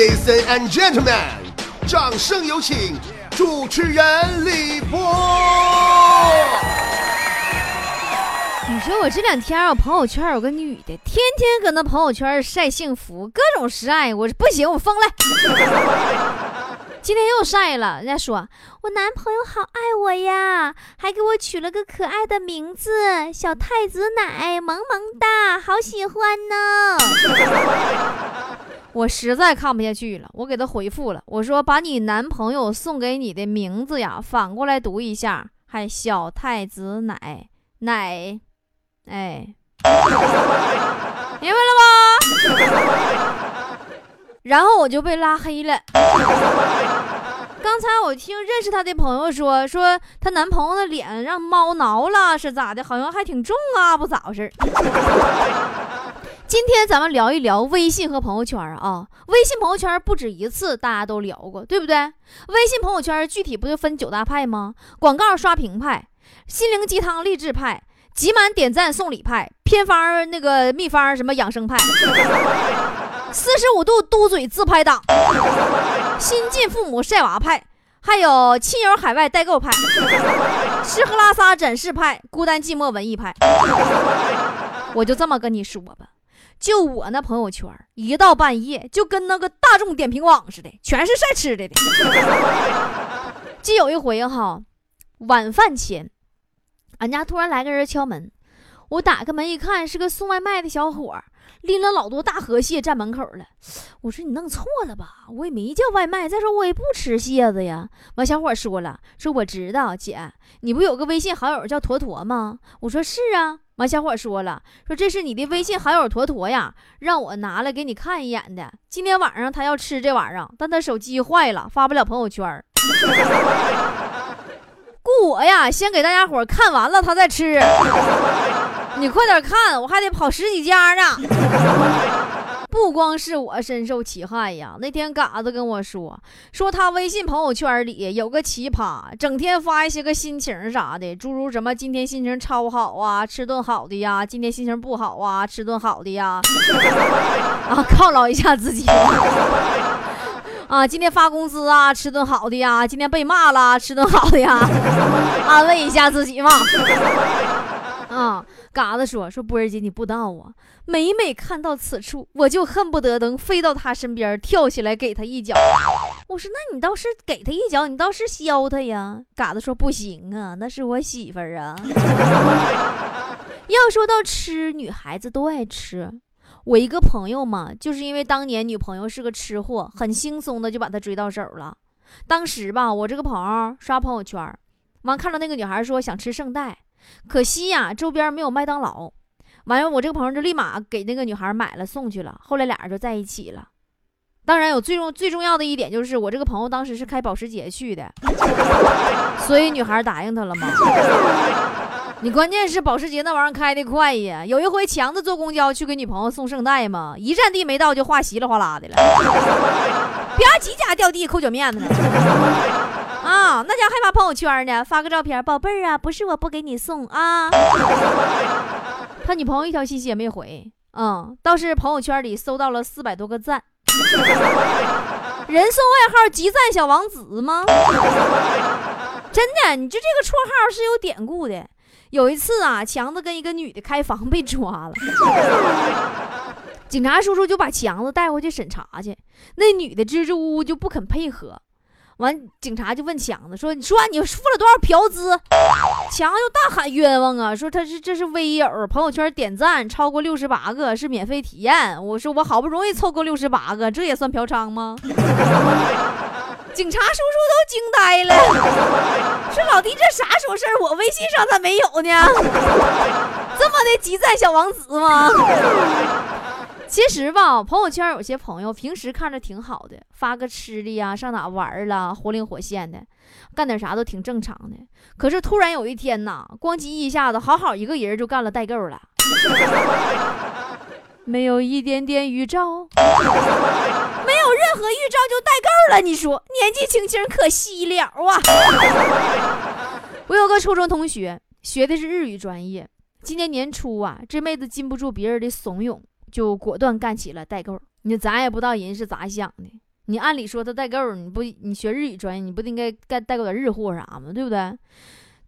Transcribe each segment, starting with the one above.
Ladies and gentlemen，掌声有请主持人李波。你说我这两天我朋友圈有个女的，天天搁那朋友圈晒幸福，各种晒，我不行，我疯了。今天又晒了，人家说我男朋友好爱我呀，还给我取了个可爱的名字“小太子奶”，萌萌哒，好喜欢呢。我实在看不下去了，我给他回复了，我说把你男朋友送给你的名字呀反过来读一下，还小太子奶奶，哎，明白了吗？然后我就被拉黑了。刚才我听认识她的朋友说，说她男朋友的脸让猫挠了，是咋的？好像还挺重啊，不咋回事今天咱们聊一聊微信和朋友圈啊。微信朋友圈不止一次，大家都聊过，对不对？微信朋友圈具体不就分九大派吗？广告刷屏派、心灵鸡汤励志派、集满点赞送礼派、偏方那个秘方什么养生派。四十五度嘟嘴自拍党，新晋父母晒娃派，还有亲友海外代购派，吃喝拉撒展示派，孤单寂寞文艺派。我就这么跟你说吧，就我那朋友圈，一到半夜就跟那个大众点评网似的，全是晒吃的的。就有一回哈，晚饭前，俺家突然来个人敲门，我打开门一看，是个送外卖的小伙。拎了老多大河蟹站门口了，我说你弄错了吧？我也没叫外卖，再说我也不吃蟹子呀。完，小伙说了，说我知道姐，你不有个微信好友叫坨坨吗？我说是啊。完，小伙说了，说这是你的微信好友坨坨呀，让我拿来给你看一眼的。今天晚上他要吃这玩意儿，但他手机坏了，发不了朋友圈。雇我呀，先给大家伙看完了，他再吃。你快点看，我还得跑十几家呢。不光是我深受其害呀，那天嘎子跟我说，说他微信朋友圈里有个奇葩，整天发一些个心情啥的，诸如什么今天心情超好啊，吃顿好的呀；今天心情不好啊，吃顿好的呀。啊，犒劳一下自己。啊，今天发工资啊，吃顿好的呀；今天被骂了，吃顿好的呀，安慰一下自己嘛。啊。嘎子说：“说波儿姐，你不知道啊！每每看到此处，我就恨不得能飞到他身边，跳起来给他一脚。”我说：“那你倒是给他一脚，你倒是削他呀！”嘎子说：“不行啊，那是我媳妇儿啊。要说到吃，女孩子都爱吃。我一个朋友嘛，就是因为当年女朋友是个吃货，很轻松的就把他追到手了。当时吧，我这个朋友刷朋友圈，完看到那个女孩说想吃圣代。”可惜呀，周边没有麦当劳。完了，我这个朋友就立马给那个女孩买了送去了。后来俩人就在一起了。当然，有最重最重要的一点就是，我这个朋友当时是开保时捷去的，所以女孩答应他了嘛。你关键是保时捷那玩意儿开的快呀。有一回强子坐公交去给女朋友送圣代嘛，一站地没到就画稀里哗啦的了，吧唧家掉地扣脚面子了。啊，那家还发朋友圈呢，发个照片，宝贝儿啊，不是我不给你送啊。他女朋友一条信息也没回，嗯，倒是朋友圈里搜到了四百多个赞。人送外号“集赞小王子”吗？真的，你就这个绰号是有典故的。有一次啊，强子跟一个女的开房被抓了，警察叔叔就把强子带回去审查去，那女的支支吾吾就不肯配合。完，警察就问强子说：“你说你付了多少嫖资？”强子就大喊冤枉啊，说他是这是微友，朋友圈点赞超过六十八个是免费体验。我说我好不容易凑够六十八个，这也算嫖娼吗？警察叔叔都惊呆了，说老弟这啥时候事儿？我微信上咋没有呢？这么的集赞小王子吗？其实吧，朋友圈有些朋友平时看着挺好的，发个吃的呀，上哪玩了，活灵活现的，干点啥都挺正常的。可是突然有一天呐，咣叽一下子，好好一个人就干了代购了，没有一点点预兆，没有任何预兆就代购了。你说年纪轻轻可惜了啊！我有个初中同学，学的是日语专业，今年年初啊，这妹子禁不住别人的怂恿。就果断干起了代购，你咱也不知道人是咋想的。你按理说他代购，你不你学日语专业，你不应该干代购点日货啥吗？对不对？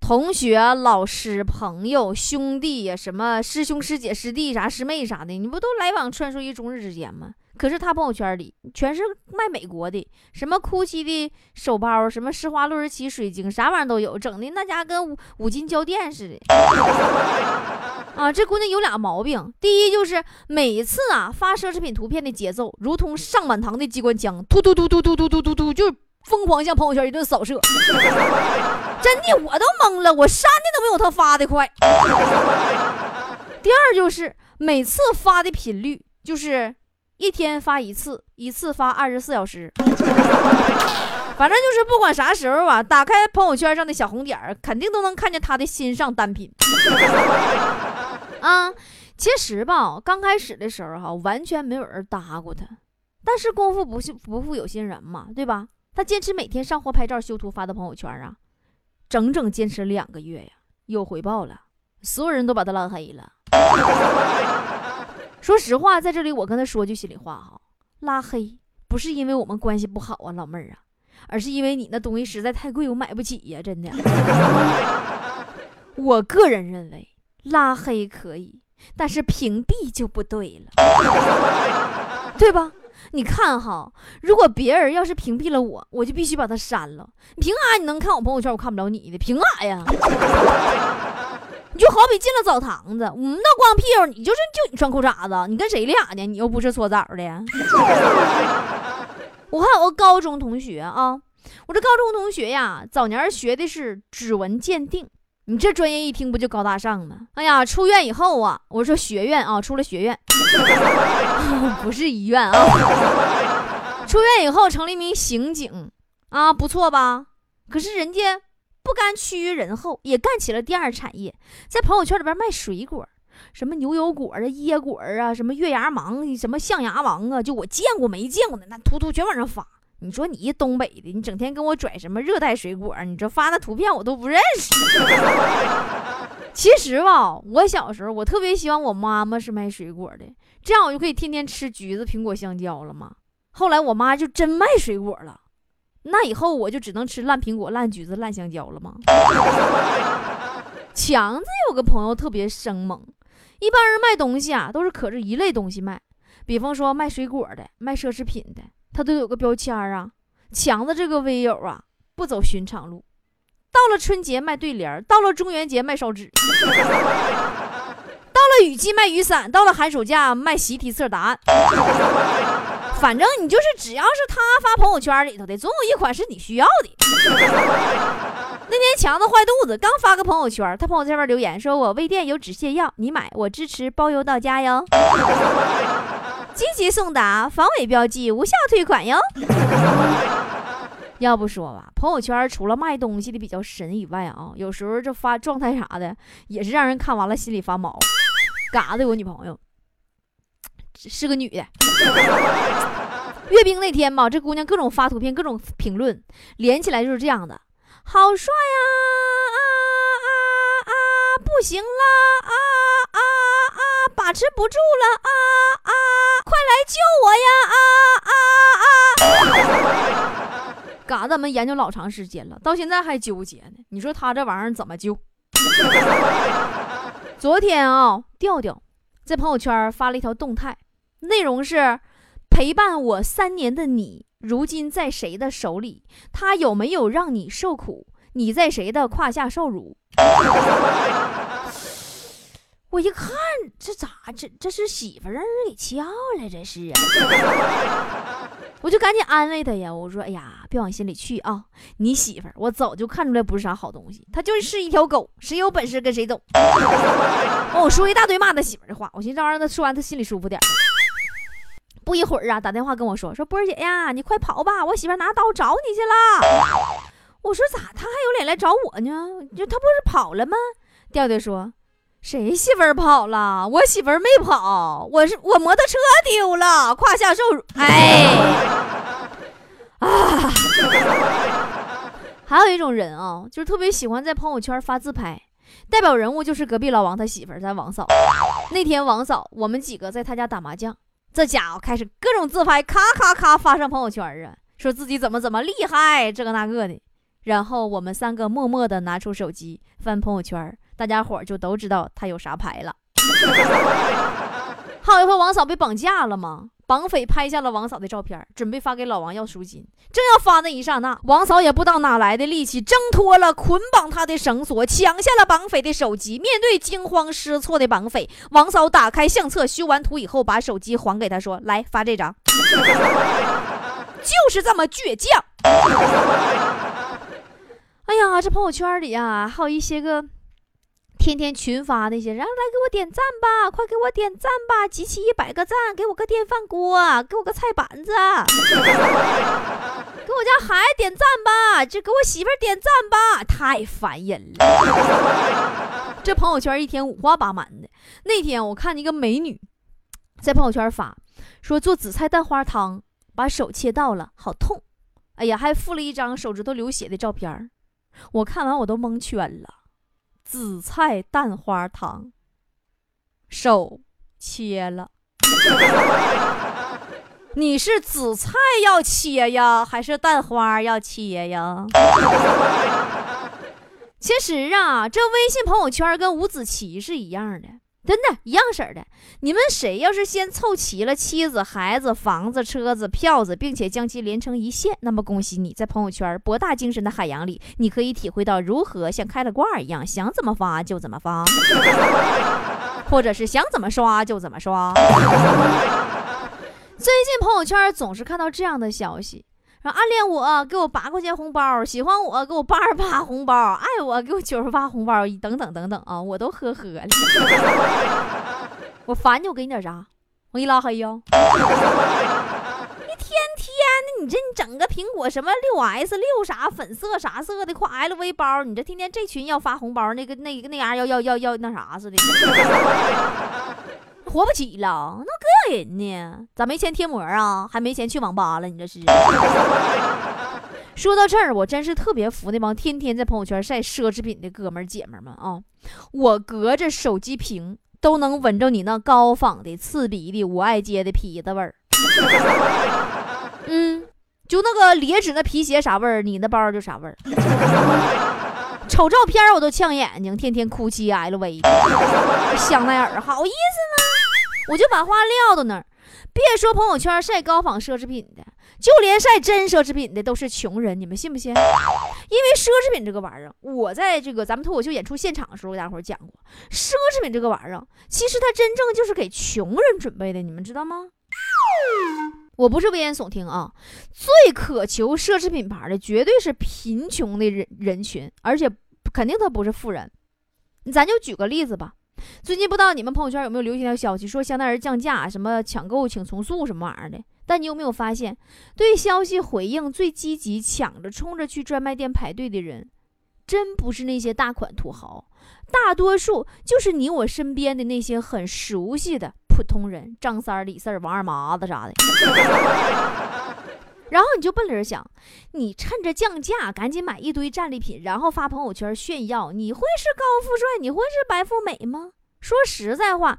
同学、老师、朋友、兄弟呀，什么师兄、师姐、师弟啥、师妹啥的，你不都来往穿梭于中日之间吗？可是他朋友圈里全是卖美国的，什么 GUCCI 的手包，什么施华洛世奇水晶，啥玩意儿都有，整的那家跟五五金胶店似的。啊，这姑娘有俩毛病，第一就是每次啊发奢侈品图片的节奏，如同上满膛的机关枪，突突突突突突突突突，就疯狂向朋友圈一顿扫射。真的，我都懵了，我删的都没有他发的快。第二就是每次发的频率就是。一天发一次，一次发二十四小时，反正就是不管啥时候啊，打开朋友圈上的小红点儿，肯定都能看见他的新上单品。啊，其实吧，刚开始的时候哈，完全没有人搭过他，但是功夫不不负有心人嘛，对吧？他坚持每天上货、拍照、修图发到朋友圈啊，整整坚持两个月呀，有回报了，所有人都把他拉黑了。说实话，在这里我跟他说句心里话哈，拉黑不是因为我们关系不好啊，老妹儿啊，而是因为你那东西实在太贵，我买不起呀，真的。我个人认为拉黑可以，但是屏蔽就不对了，对吧？你看哈，如果别人要是屏蔽了我，我就必须把他删了。凭啥你能看我朋友圈，我看不了你的？凭啥呀？你就好比进了澡堂子，我们那光屁股，你就是就你穿裤衩子，你跟谁俩呢？你又不是搓澡的。我看我高中同学啊，我这高中同学呀，早年学的是指纹鉴定，你这专业一听不就高大上吗？哎呀，出院以后啊，我说学院啊，出了学院，不是医院啊。出院以后成了一名刑警啊，不错吧？可是人家。不甘屈于人后，也干起了第二产业，在朋友圈里边卖水果，什么牛油果啊、椰果啊、什么月牙芒、什么象牙王啊，就我见过没见过的那图图全往上发。你说你一东北的，你整天跟我拽什么热带水果，你这发的图片我都不认识。其实吧，我小时候我特别希望我妈妈是卖水果的，这样我就可以天天吃橘子、苹果、香蕉了嘛。后来我妈就真卖水果了。那以后我就只能吃烂苹果、烂橘子、烂香蕉了吗？强子有个朋友特别生猛，一般人卖东西啊都是可着一类东西卖，比方说卖水果的、卖奢侈品的，他都有个标签啊。强子这个微友啊，不走寻常路，到了春节卖对联，到了中元节卖烧纸，到了雨季卖雨伞，到了寒暑假卖习题册答案。反正你就是只要是他发朋友圈里头的，总有一款是你需要的。那天强子坏肚子，刚发个朋友圈，他朋友圈边留言说：“我微店有止泻药，你买我支持包邮到家哟，积极送达，防伪标记，无效退款哟。”要不说吧，朋友圈除了卖东西的比较神以外啊，有时候这发状态啥的也是让人看完了心里发毛。嘎子有女朋友。是个女的，阅兵那天嘛，这姑娘各种发图片，各种评论，连起来就是这样的：好帅呀，啊啊啊，不行了，啊啊啊，把持不住了，啊，来救我呀，啊啊啊！嘎子们研究老长时间了，到现在还纠结呢。你说他这玩意儿怎么救？昨天啊，调调在朋友圈发了一条动态。内容是陪伴我三年的你，如今在谁的手里？他有没有让你受苦？你在谁的胯下受辱？我一看，这咋这这是媳妇让人给撬了？这是啊！我就赶紧安慰他呀，我说：“哎呀，别往心里去啊！你媳妇我早就看出来不是啥好东西，她就是一条狗，谁有本事跟谁走。”我说一大堆骂他媳妇的话，我寻思这玩意儿他说完他心里舒服点。不一会儿啊，打电话跟我说说波儿姐呀，你快跑吧，我媳妇拿刀找你去了。我说咋，他还有脸来找我呢？就他不是跑了吗？调调说，谁媳妇儿跑了？我媳妇儿没跑，我是我摩托车丢了，胯下受辱。哎，啊，还有一种人啊，就是特别喜欢在朋友圈发自拍，代表人物就是隔壁老王他媳妇儿，咱王嫂。那天王嫂，我们几个在他家打麻将。这家伙开始各种自拍，咔咔咔发上朋友圈啊，说自己怎么怎么厉害，这个那个的。然后我们三个默默的拿出手机翻朋友圈，大家伙就都知道他有啥牌了。还有一回王嫂被绑架了吗？绑匪拍下了王嫂的照片，准备发给老王要赎金。正要发那一刹那，王嫂也不知道哪来的力气，挣脱了捆绑她的绳索，抢下了绑匪的手机。面对惊慌失措的绑匪，王嫂打开相册，修完图以后，把手机还给他，说：“来发这张。”就是这么倔强。哎呀，这朋友圈里啊，还有一些个。天天群发那些，然后来给我点赞吧，快给我点赞吧，集齐一百个赞，给我个电饭锅，给我个菜板子，给我家孩子点赞吧，就给我媳妇点赞吧，太烦人了。这朋友圈一天五花八门的。那天我看一个美女在朋友圈发，说做紫菜蛋花汤，把手切到了，好痛。哎呀，还附了一张手指头流血的照片我看完我都蒙圈了。紫菜蛋花汤，手切了。你是紫菜要切呀，还是蛋花要切呀？其实啊，这微信朋友圈跟五子棋是一样的。真的，一样式的。你们谁要是先凑齐了妻子、孩子、房子、车子、票子，并且将其连成一线，那么恭喜你，在朋友圈博大精深的海洋里，你可以体会到如何像开了挂一样，想怎么发就怎么发，或者是想怎么刷就怎么刷。最近朋友圈总是看到这样的消息。说暗恋我给我八块钱红包，喜欢我给我八十八红包，爱我给我九十八红包，等等等等啊，我都呵呵了。我烦你，我给你点啥？我给你拉黑呀！一天天的，你这你整个苹果什么六 S 六啥粉色啥色的，挎 LV 包，你这天天这群要发红包，那个那个那样要要要要那啥似的。活不起了，那膈应人呢？咋没钱贴膜啊？还没钱去网吧了？你这是？说到这儿，我真是特别服那帮天天在朋友圈晒奢侈品的哥们儿姐们儿们啊！我隔着手机屏都能闻着你那高仿的、刺鼻的、五爱街的皮子味儿。嗯，就那个劣质的皮鞋啥味儿，你那包就啥味儿。瞅照片我都呛眼睛，天天哭泣 LV，香奈儿，好意思吗？我就把话撂到那儿，别说朋友圈晒高仿奢侈品的，就连晒真奢侈品的都是穷人，你们信不信？因为奢侈品这个玩意儿，我在这个咱们脱口秀演出现场的时候，大伙儿讲过，奢侈品这个玩意儿，其实它真正就是给穷人准备的，你们知道吗？我不是危言耸听啊，最渴求奢侈品牌的绝对是贫穷的人人群，而且肯定他不是富人。咱就举个例子吧。最近不知道你们朋友圈有没有流行条消息，说香奈儿降价，什么抢购请从速什么玩意儿的。但你有没有发现，对消息回应最积极、抢着冲着去专卖店排队的人，真不是那些大款土豪，大多数就是你我身边的那些很熟悉的普通人，张三儿、李四儿、王二麻子啥的。然后你就奔着想，你趁着降价赶紧买一堆战利品，然后发朋友圈炫耀，你会是高富帅？你会是白富美吗？说实在话，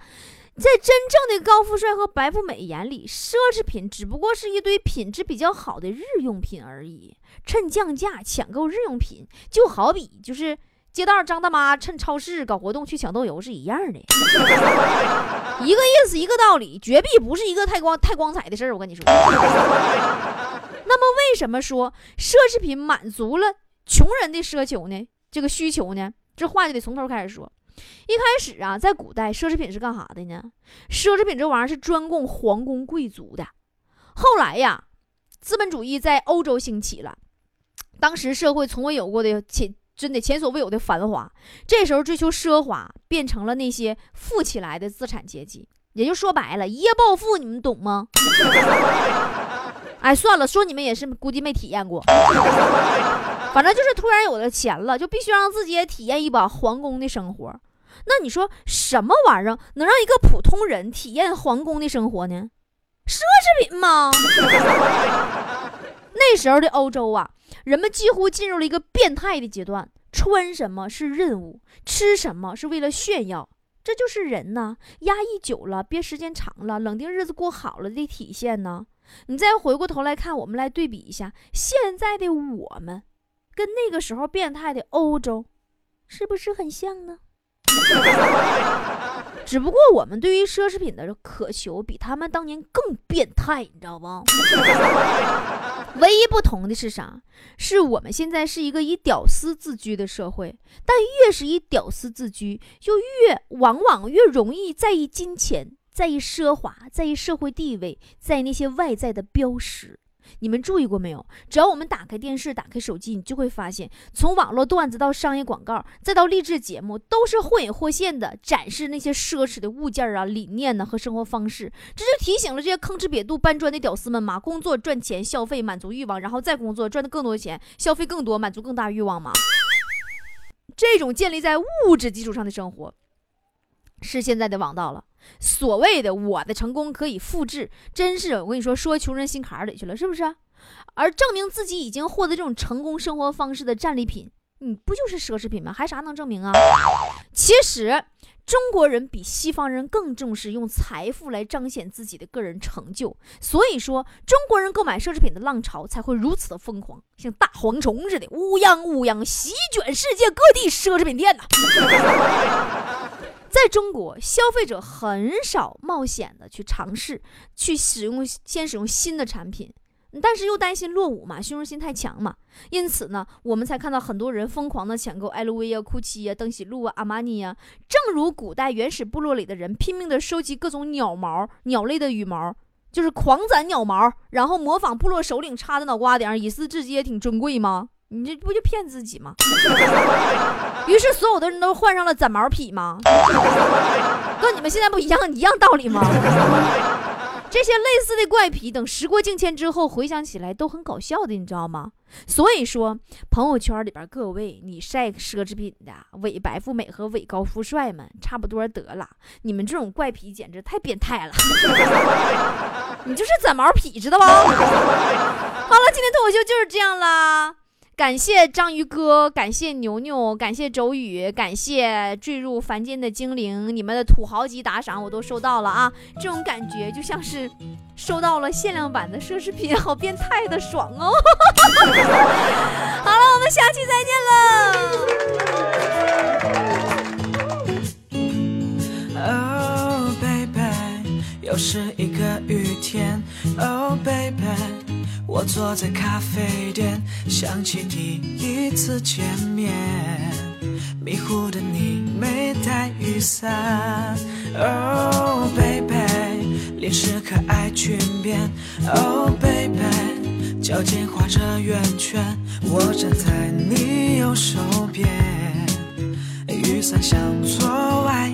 在真正的高富帅和白富美眼里，奢侈品只不过是一堆品质比较好的日用品而已。趁降价抢购日用品，就好比就是街道张大妈趁超市搞活动去抢豆油是一样的，一个意思，一个道理，绝壁不是一个太光太光彩的事儿。我跟你说。为什么说奢侈品满足了穷人的奢求呢？这个需求呢？这话就得从头开始说。一开始啊，在古代，奢侈品是干啥的呢？奢侈品这玩意儿是专供皇宫贵族的。后来呀，资本主义在欧洲兴起了，当时社会从未有过的前真的前所未有的繁华。这时候追求奢华，变成了那些富起来的资产阶级。也就说白了，一夜暴富，你们懂吗？哎，算了，说你们也是，估计没体验过。反正就是突然有了钱了，就必须让自己也体验一把皇宫的生活。那你说什么玩意儿能让一个普通人体验皇宫的生活呢？奢侈品吗？那时候的欧洲啊，人们几乎进入了一个变态的阶段：穿什么是任务，吃什么是为了炫耀。这就是人呐，压抑久了，憋时间长了，冷定日子过好了的体现呢。你再回过头来看，我们来对比一下现在的我们，跟那个时候变态的欧洲，是不是很像呢？只不过我们对于奢侈品的渴求比他们当年更变态，你知道不？唯一不同的是啥？是我们现在是一个以屌丝自居的社会，但越是以屌丝自居，就越往往越容易在意金钱，在意奢华，在意社会地位，在意那些外在的标识。你们注意过没有？只要我们打开电视、打开手机，你就会发现，从网络段子到商业广告，再到励志节目，都是或隐或现的展示那些奢侈的物件啊、理念呢和生活方式。这就提醒了这些吭哧瘪肚搬砖的屌丝们嘛：工作赚钱、消费满足欲望，然后再工作赚的更多钱、消费更多、满足更大欲望嘛。这种建立在物质基础上的生活，是现在的王道了。所谓的我的成功可以复制，真是我跟你说，说穷人心坎里去了，是不是？而证明自己已经获得这种成功生活方式的战利品，你不就是奢侈品吗？还啥能证明啊？其实中国人比西方人更重视用财富来彰显自己的个人成就，所以说中国人购买奢侈品的浪潮才会如此的疯狂，像大蝗虫似的乌泱乌泱席卷世界各地奢侈品店呐。在中国，消费者很少冒险的去尝试去使用，先使用新的产品，但是又担心落伍嘛，虚荣心太强嘛，因此呢，我们才看到很多人疯狂的抢购 LV 啊、GUCCI 啊、登喜路啊、阿玛尼啊。正如古代原始部落里的人拼命的收集各种鸟毛、鸟类的羽毛，就是狂攒鸟毛，然后模仿部落首领插在脑瓜顶，以示自己也挺尊贵吗？你这不就骗自己吗？于是所有的人都换上了攒毛癖吗？跟你们现在不一样一样道理吗？这些类似的怪癖，等时过境迁之后回想起来都很搞笑的，你知道吗？所以说，朋友圈里边各位，你晒奢侈品的伪白富美和伪高富帅们，差不多得了。你们这种怪癖简直太变态了。你就是攒毛癖，知道不？好了，今天脱口秀就是这样啦。感谢章鱼哥，感谢牛牛，感谢周宇，感谢坠入凡间的精灵，你们的土豪级打赏我都收到了啊！这种感觉就像是收到了限量版的奢侈品，好变态的爽哦！好了，我们下期再见了。Oh baby，又是一个雨天。Oh baby。我坐在咖啡店，想起第一次见面，迷糊的你没带雨伞。Oh baby，脸是可爱裙边。Oh baby，脚尖画着圆圈，我站在你右手边，雨伞向左歪